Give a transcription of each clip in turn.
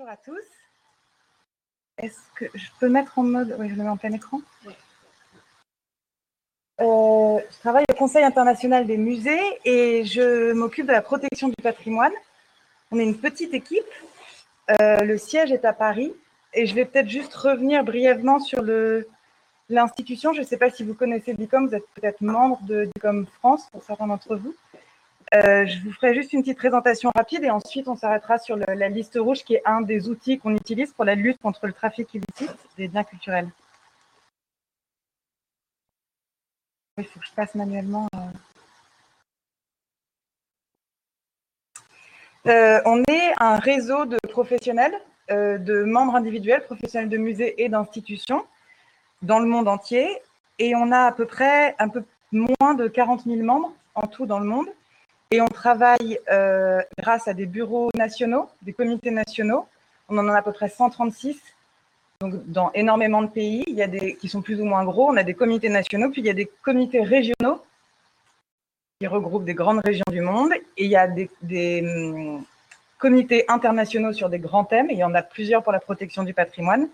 Bonjour à tous. Est-ce que je peux mettre en mode. Oui, je le mets en plein écran. Euh, je travaille au Conseil international des musées et je m'occupe de la protection du patrimoine. On est une petite équipe. Euh, le siège est à Paris et je vais peut-être juste revenir brièvement sur l'institution. Je ne sais pas si vous connaissez DICOM, vous êtes peut-être membre de DICOM France pour certains d'entre vous. Euh, je vous ferai juste une petite présentation rapide et ensuite on s'arrêtera sur la liste rouge qui est un des outils qu'on utilise pour la lutte contre le trafic illicite des biens culturels. Il faut que je passe manuellement. Euh. Euh, on est un réseau de professionnels, de membres individuels, professionnels de musées et d'institutions dans le monde entier. Et on a à peu près un peu moins de 40 000 membres en tout dans le monde. Et on travaille euh, grâce à des bureaux nationaux, des comités nationaux. On en a à peu près 136 donc, dans énormément de pays. Il y a des qui sont plus ou moins gros. On a des comités nationaux, puis il y a des comités régionaux qui regroupent des grandes régions du monde. Et il y a des, hum, comités internationaux sur des grands thèmes. il y en a plusieurs pour la protection du patrimoine.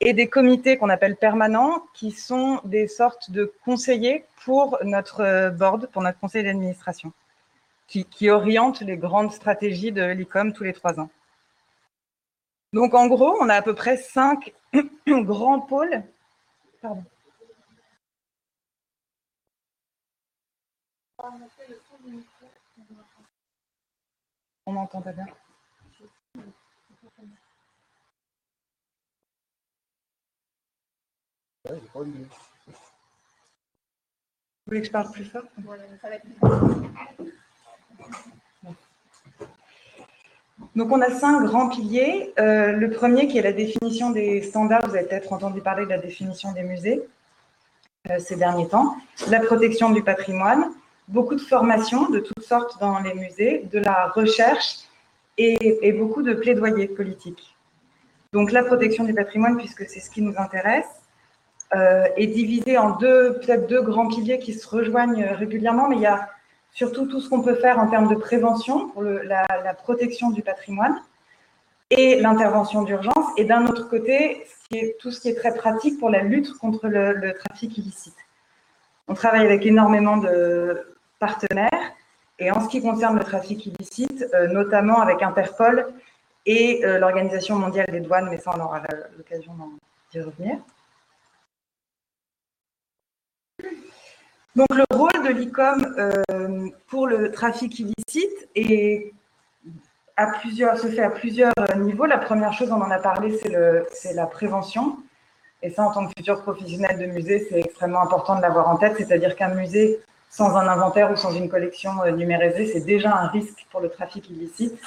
Et des comités qu'on appelle permanents, qui sont des sortes de conseillers pour notre board, pour notre conseil d'administration qui, oriente les grandes stratégies de l'ICOM tous les trois ans. Donc, en gros, on a à peu près cinq grands pôles. Pardon. On m'entend pas bien. Vous voulez que je parle plus fort? Donc, on a cinq grands piliers. Euh, le premier qui est la définition des standards. Vous avez peut-être entendu parler de la définition des musées euh, ces derniers temps. La protection du patrimoine, beaucoup de formations de toutes sortes dans les musées, de la recherche et, beaucoup de plaidoyer politiques. Donc, la protection du patrimoine, puisque c'est ce qui nous intéresse, euh, est divisée en deux, peut-être deux grands piliers qui se rejoignent régulièrement, mais il y a surtout tout ce qu'on peut faire en termes de prévention pour la, protection du patrimoine et l'intervention d'urgence, et d'un autre côté, tout ce qui est très pratique pour la lutte contre le, trafic illicite. On travaille avec énormément de partenaires, et en ce qui concerne le trafic illicite, euh, notamment avec Interpol et euh, l'Organisation mondiale des douanes, mais ça, on aura l'occasion d'y revenir. Donc le rôle de l'ICOM euh, pour le trafic illicite est à plusieurs, se fait à plusieurs niveaux. La première chose, on en a parlé, c'est la prévention. Et ça, en tant que futur professionnel de musée, c'est extrêmement important de l'avoir en tête. C'est-à-dire qu'un musée sans un inventaire ou sans une collection euh, numérisée, c'est déjà un risque pour le trafic illicite.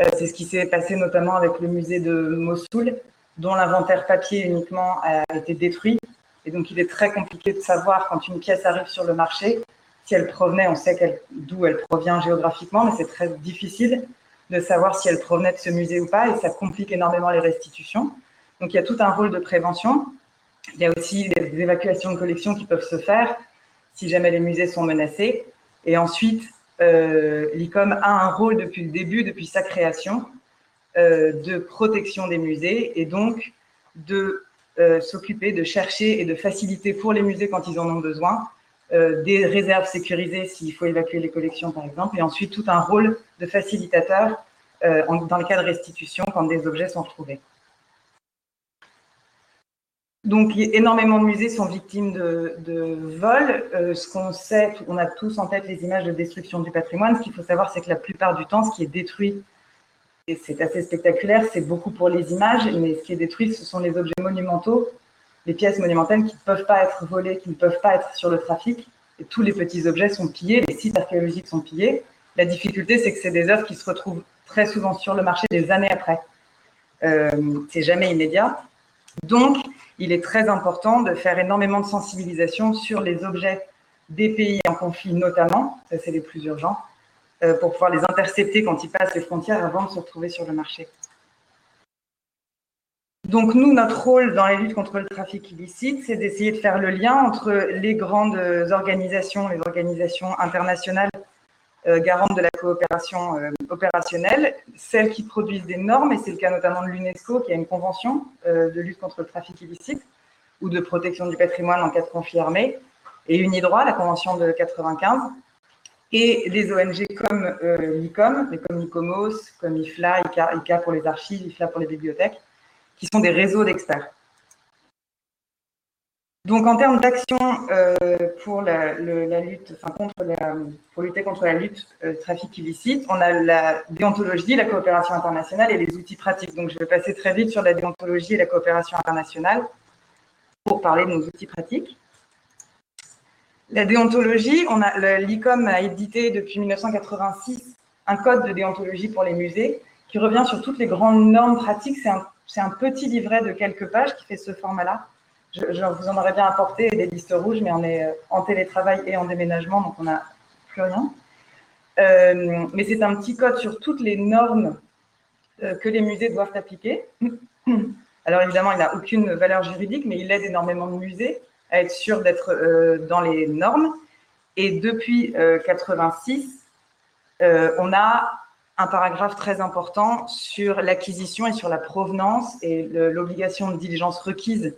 Euh, c'est ce qui s'est passé notamment avec le musée de Mossoul, dont l'inventaire papier uniquement a été détruit et donc, il est très compliqué de savoir quand une pièce arrive sur le marché, si elle provenait, on sait d'où elle provient géographiquement, mais c'est très difficile de savoir si elle provenait de ce musée ou pas, et ça complique énormément les restitutions. Donc, il y a tout un rôle de prévention. Il y a aussi des évacuations de collections qui peuvent se faire si jamais les musées sont menacés. Et ensuite, euh, l'ICOM a un rôle depuis le début, depuis sa création, euh, de protection des musées et donc de euh, s'occuper de chercher et de faciliter pour les musées quand ils en ont besoin, euh, des réserves sécurisées s'il faut évacuer les collections par exemple, et ensuite tout un rôle de facilitateur euh, dans le cas de restitution quand des objets sont retrouvés. Donc, énormément de musées sont victimes de, de vols. ce qu'on sait, on a tous en tête les images de destruction du patrimoine. Ce qu'il faut savoir, c'est que la plupart du temps, ce qui est détruit c'est assez spectaculaire, c'est beaucoup pour les images, mais ce qui est détruit, ce sont les objets monumentaux, les pièces monumentales qui ne peuvent pas être volées, qui ne peuvent pas être sur le trafic. Et tous les petits objets sont pillés, les sites archéologiques sont pillés. La difficulté, c'est que c'est des œuvres qui se retrouvent très souvent sur le marché des années après. Euh, c'est jamais immédiat. Donc, il est très important de faire énormément de sensibilisation sur les objets des pays en conflit notamment, ça c'est les plus urgents, pour pouvoir les intercepter quand ils passent les frontières avant de se retrouver sur le marché. Donc nous, notre rôle dans la lutte contre le trafic illicite, c'est d'essayer de faire le lien entre les grandes organisations, les organisations internationales garante de la coopération opérationnelle, celles qui produisent des normes, et c'est le cas notamment de l'UNESCO qui a une convention de lutte contre le trafic illicite ou de protection du patrimoine en cas de conflit armé, et UNIDROIT, la convention de 95, et des ONG comme l'ICOM, comme ICOMOS, comme IFLA, ICA, pour les archives, IFLA pour les bibliothèques, qui sont des réseaux d'experts. Donc, en termes d'action euh, pour la, lutte, enfin, pour lutter contre la lutte euh, trafic illicite, on a la déontologie, la coopération internationale et les outils pratiques. Donc, je vais passer très vite sur la déontologie et la coopération internationale pour parler de nos outils pratiques. La déontologie, l'ICOM a édité depuis 1986 un code de déontologie pour les musées qui revient sur toutes les grandes normes pratiques. C'est un petit livret de quelques pages qui fait ce format-là je, vous en aurais bien apporté des listes rouges, mais on est euh, en télétravail et en déménagement, donc on n'a plus rien. Euh, mais c'est un petit code sur toutes les normes euh, que les musées doivent appliquer. Alors évidemment, il n'a aucune valeur juridique, mais il aide énormément de musées à être sûr d'être dans les normes. Et depuis 86, on a un paragraphe très important sur l'acquisition et sur la provenance et l'obligation de diligence requise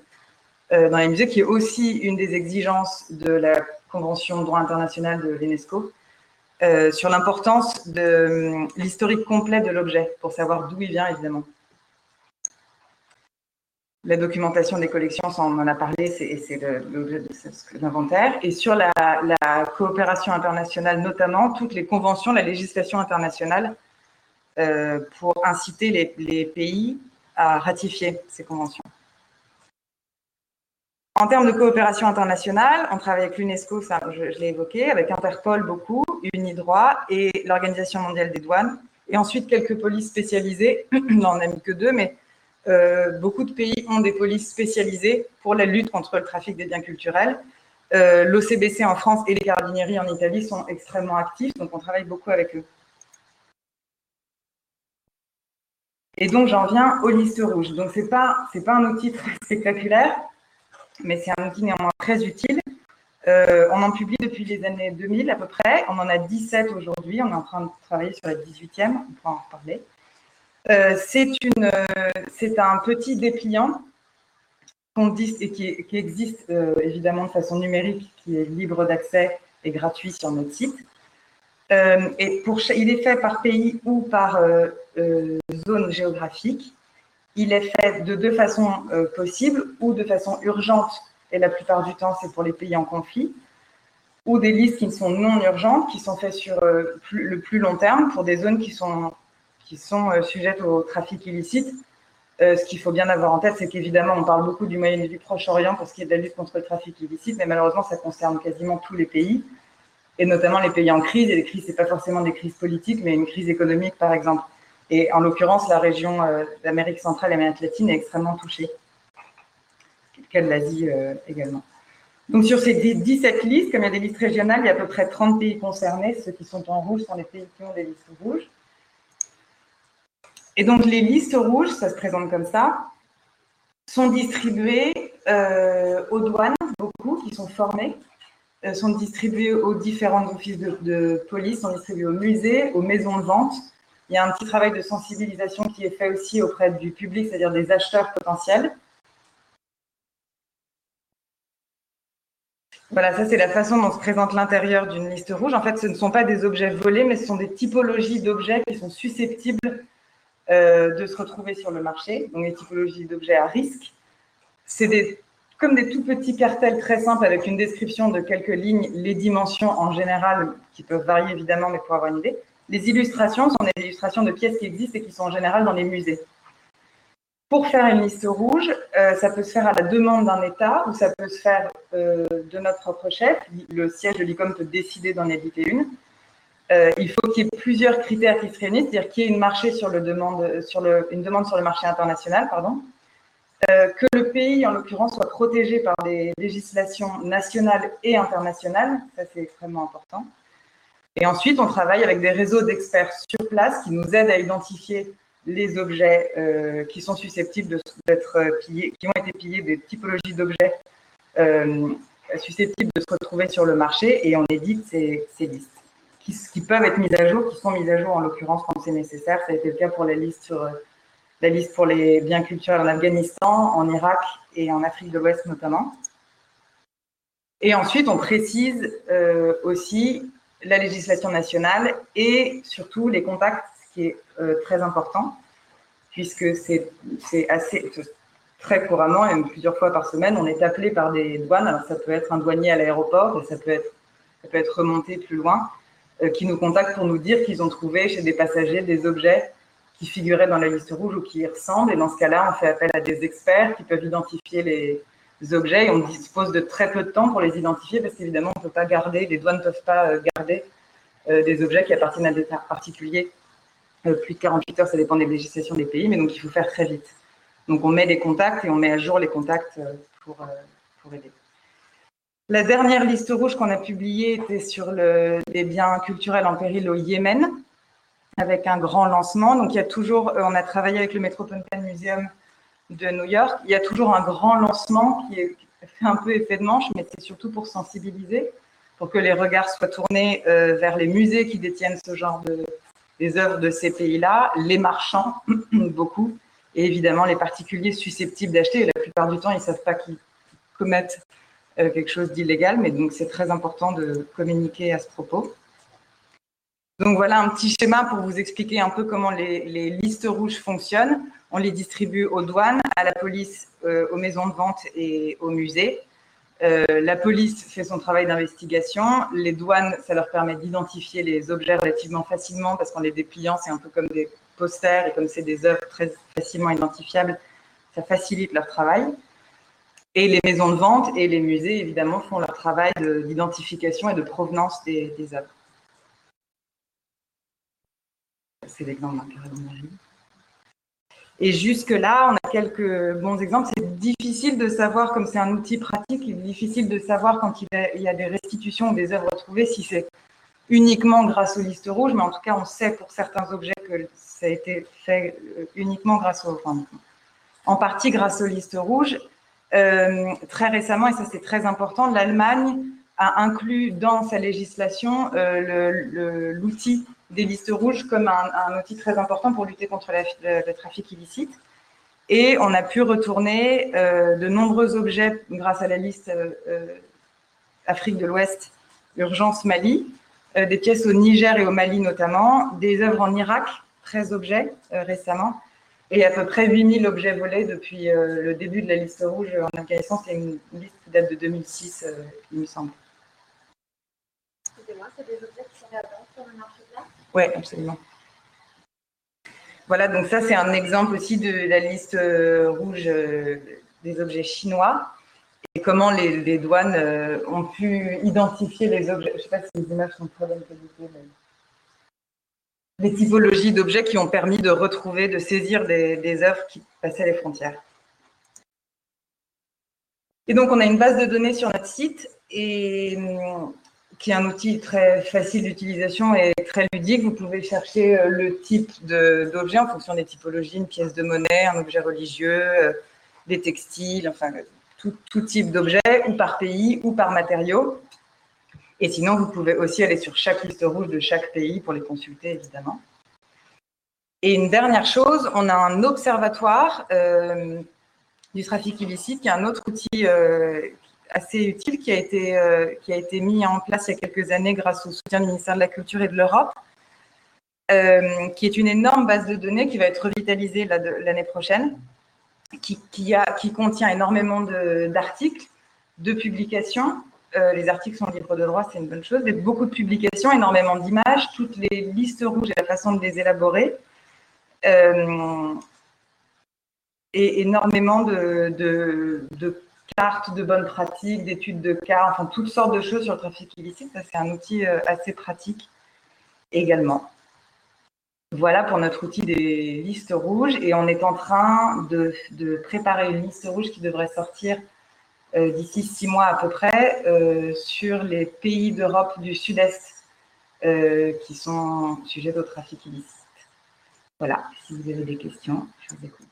euh, dans les musées, qui est aussi une des exigences de la Convention de droit international de l'UNESCO, euh, sur l'importance de euh, l'historique complet de l'objet, pour savoir d'où il vient, évidemment. La documentation des collections, on en a parlé, c'est l'objet de l'inventaire. Et sur la, coopération internationale, notamment, toutes les conventions, la législation internationale, pour inciter les pays à ratifier ces conventions. En termes de coopération internationale, on travaille avec l'UNESCO, ça je, l'ai évoqué, avec Interpol beaucoup, UNIDROIT et l'Organisation mondiale des douanes. Et ensuite, quelques polices spécialisées. on n'en a mis que deux, mais euh, beaucoup de pays ont des polices spécialisées pour la lutte contre le trafic des biens culturels. Euh, L'OCBC en France et les carabinieri en Italie sont extrêmement actifs, donc on travaille beaucoup avec eux. Et donc, j'en viens aux listes rouges. Donc, ce n'est pas, pas un outil très spectaculaire, mais c'est un outil néanmoins très utile. Euh, on en publie depuis les années 2000 à peu près. On en a 17 aujourd'hui. On est en train de travailler sur la 18e. On pourra en reparler. Euh, c'est un petit dépliant qui, existe euh, évidemment de façon numérique, qui est libre d'accès et gratuit sur notre site. il est fait par pays ou par zone géographique. Il est fait de deux façons euh, possibles, ou de façon urgente, et la plupart du temps c'est pour les pays en conflit, ou des listes qui sont non urgentes, qui sont faites sur euh, le plus long terme pour des zones qui sont, qui sont euh, sujettes au trafic illicite. ce qu'il faut bien avoir en tête, c'est qu'évidemment, on parle beaucoup du Moyen et du Proche-Orient pour ce qui est de la lutte contre le trafic illicite, mais malheureusement, ça concerne quasiment tous les pays, et notamment les pays en crise. Et les crises, ce pas forcément des crises politiques, mais une crise économique, par exemple. Et en l'occurrence, la région euh, d'Amérique centrale et d'Amérique latine est extrêmement touchée, cas de l'Asie euh, également. Donc sur ces 17 listes, comme il y a des listes régionales, il y a à peu près 30 pays concernés. Ceux qui sont en rouge sont les pays qui ont des listes rouges. Et donc les listes rouges, ça se présente comme ça, sont distribuées euh, aux douanes, beaucoup qui sont formés, sont distribuées aux différents offices de, police, sont distribuées aux musées, aux maisons de vente, il y a un petit travail de sensibilisation qui est fait aussi auprès du public, c'est-à-dire des acheteurs potentiels. Voilà, ça c'est la façon dont se présente l'intérieur d'une liste rouge. En fait, ce ne sont pas des objets volés, mais ce sont des typologies d'objets qui sont susceptibles euh, de se retrouver sur le marché. Donc, les typologies d'objets à risque. C'est comme des tout petits cartels très simples avec une description de quelques lignes, les dimensions en général, qui peuvent varier évidemment, mais pour avoir une idée. Les illustrations sont des illustrations de pièces qui existent et qui sont en général dans les musées. Pour faire une liste rouge, euh, ça peut se faire à la demande d'un État ou ça peut se faire euh, de notre propre chef. Le siège de l'ICOM peut décider d'en éditer une. Euh, il faut qu'il y ait plusieurs critères qui se réunissent, c'est-à-dire qu'il y ait une, marché sur le demande, sur le, demande sur le marché international, pardon, que le pays, en l'occurrence, soit protégé par des législations nationales et internationales, ça c'est extrêmement important, et ensuite, on travaille avec des réseaux d'experts sur place qui nous aident à identifier les objets euh, qui sont susceptibles d'être pillés, qui ont été pillés, des typologies d'objets euh, susceptibles de se retrouver sur le marché, et on édite ces, listes qui, peuvent être mises à jour, qui sont mises à jour en l'occurrence quand c'est nécessaire. Ça a été le cas pour la liste sur la liste pour les biens culturels en Afghanistan, en Irak et en Afrique de l'Ouest notamment. Et ensuite, on précise euh, aussi la législation nationale et surtout les contacts, ce qui est euh, très important, puisque c'est assez très couramment, et plusieurs fois par semaine, on est appelé par des douanes. Alors ça peut être un douanier à l'aéroport ça peut être, ça peut être remonté plus loin, euh, qui nous contactent pour nous dire qu'ils ont trouvé chez des passagers des objets qui figuraient dans la liste rouge ou qui y ressemblent. Et dans ce cas-là, on fait appel à des experts qui peuvent identifier les, objets et on dispose de très peu de temps pour les identifier parce qu'évidemment, on ne peut pas garder, les douanes ne peuvent pas euh, garder euh, des objets qui appartiennent à des particuliers. Euh, plus de 48 heures, ça dépend des législations des pays, mais donc il faut faire très vite. Donc on met des contacts et on met à jour les contacts pour, pour aider. La dernière liste rouge qu'on a publiée était sur le, les biens culturels en péril au Yémen, avec un grand lancement. Donc il y a toujours, on a travaillé avec le Metropolitan Museum de New York. Il y a toujours un grand lancement qui, fait un peu effet de manche, mais c'est surtout pour sensibiliser, pour que les regards soient tournés euh, vers les musées qui détiennent ce genre de des œuvres de ces pays-là, les marchands, beaucoup, et évidemment les particuliers susceptibles d'acheter. La plupart du temps, ils ne savent pas qu'ils commettent euh, quelque chose d'illégal, mais donc c'est très important de communiquer à ce propos. Donc voilà un petit schéma pour vous expliquer un peu comment les, les listes rouges fonctionnent. On les distribue aux douanes, à la police, euh, aux maisons de vente et aux musées. Euh, la police fait son travail d'investigation. Les douanes, ça leur permet d'identifier les objets relativement facilement parce qu'en les dépliant, c'est un peu comme des posters et comme c'est des œuvres très facilement identifiables, ça facilite leur travail. Et les maisons de vente et les musées, évidemment, font leur travail d'identification et de provenance des, œuvres. C'est l'exemple d'un carré et jusque-là, on a quelques bons exemples. C'est difficile de savoir, comme c'est un outil pratique, il est difficile de savoir quand il y a des restitutions ou des œuvres retrouvées si c'est uniquement grâce aux listes rouges, mais en tout cas, on sait pour certains objets que ça a été fait euh, uniquement grâce aux, enfin, en partie grâce aux listes rouges. Euh, très récemment, et ça c'est très important, l'Allemagne a inclus dans sa législation euh, l'outil des listes rouges comme un, outil très important pour lutter contre le, trafic illicite. Et on a pu retourner euh, de nombreux objets grâce à la liste Afrique de l'Ouest, Urgence Mali, des pièces au Niger et au Mali notamment, des œuvres en Irak, 13 objets récemment, et à peu près 8000 objets volés depuis le début de la liste rouge en Afghanistan. C'est une liste qui date de 2006, il me semble c'est des objets qui sont sur le marché de l'art? Oui, absolument. Voilà, donc ça c'est un exemple aussi de la liste euh, rouge euh, des objets chinois et comment les, douanes euh, ont pu identifier les objets. Je ne sais pas si les images sont très bonne qualité. Les typologies d'objets qui ont permis de retrouver, de saisir des, œuvres qui passaient les frontières. Et donc, on a une base de données sur notre site hum, qui est un outil très facile d'utilisation et très ludique. Vous pouvez chercher euh, le type d'objet en fonction des typologies, une pièce de monnaie, un objet religieux, euh, des textiles, enfin tout, tout type d'objet, ou par pays, ou par matériaux. Et sinon, vous pouvez aussi aller sur chaque liste rouge de chaque pays pour les consulter, évidemment. Et une dernière chose, on a un observatoire euh, du trafic illicite, qui est un autre outil assez utile qui a, été, euh, qui a été mis en place il y a quelques années grâce au soutien du ministère de la Culture et de l'Europe, euh, qui est une énorme base de données qui va être revitalisée l'année prochaine, qui, qui, a, qui contient énormément d'articles, de, publications. Euh, les articles sont libres de droit, c'est une bonne chose, mais beaucoup de publications, énormément d'images, toutes les listes rouges et la façon de les élaborer. et énormément de, cartes de bonnes pratiques, d'études de cas, enfin toutes sortes de choses sur le trafic illicite. Ça, c'est un outil euh, assez pratique également. Voilà pour notre outil des listes rouges et on est en train de, préparer une liste rouge qui devrait sortir euh, d'ici six mois à peu près euh, sur les pays d'Europe du Sud-Est qui sont sujets au trafic illicite. Voilà, si vous avez des questions, je vous écoute.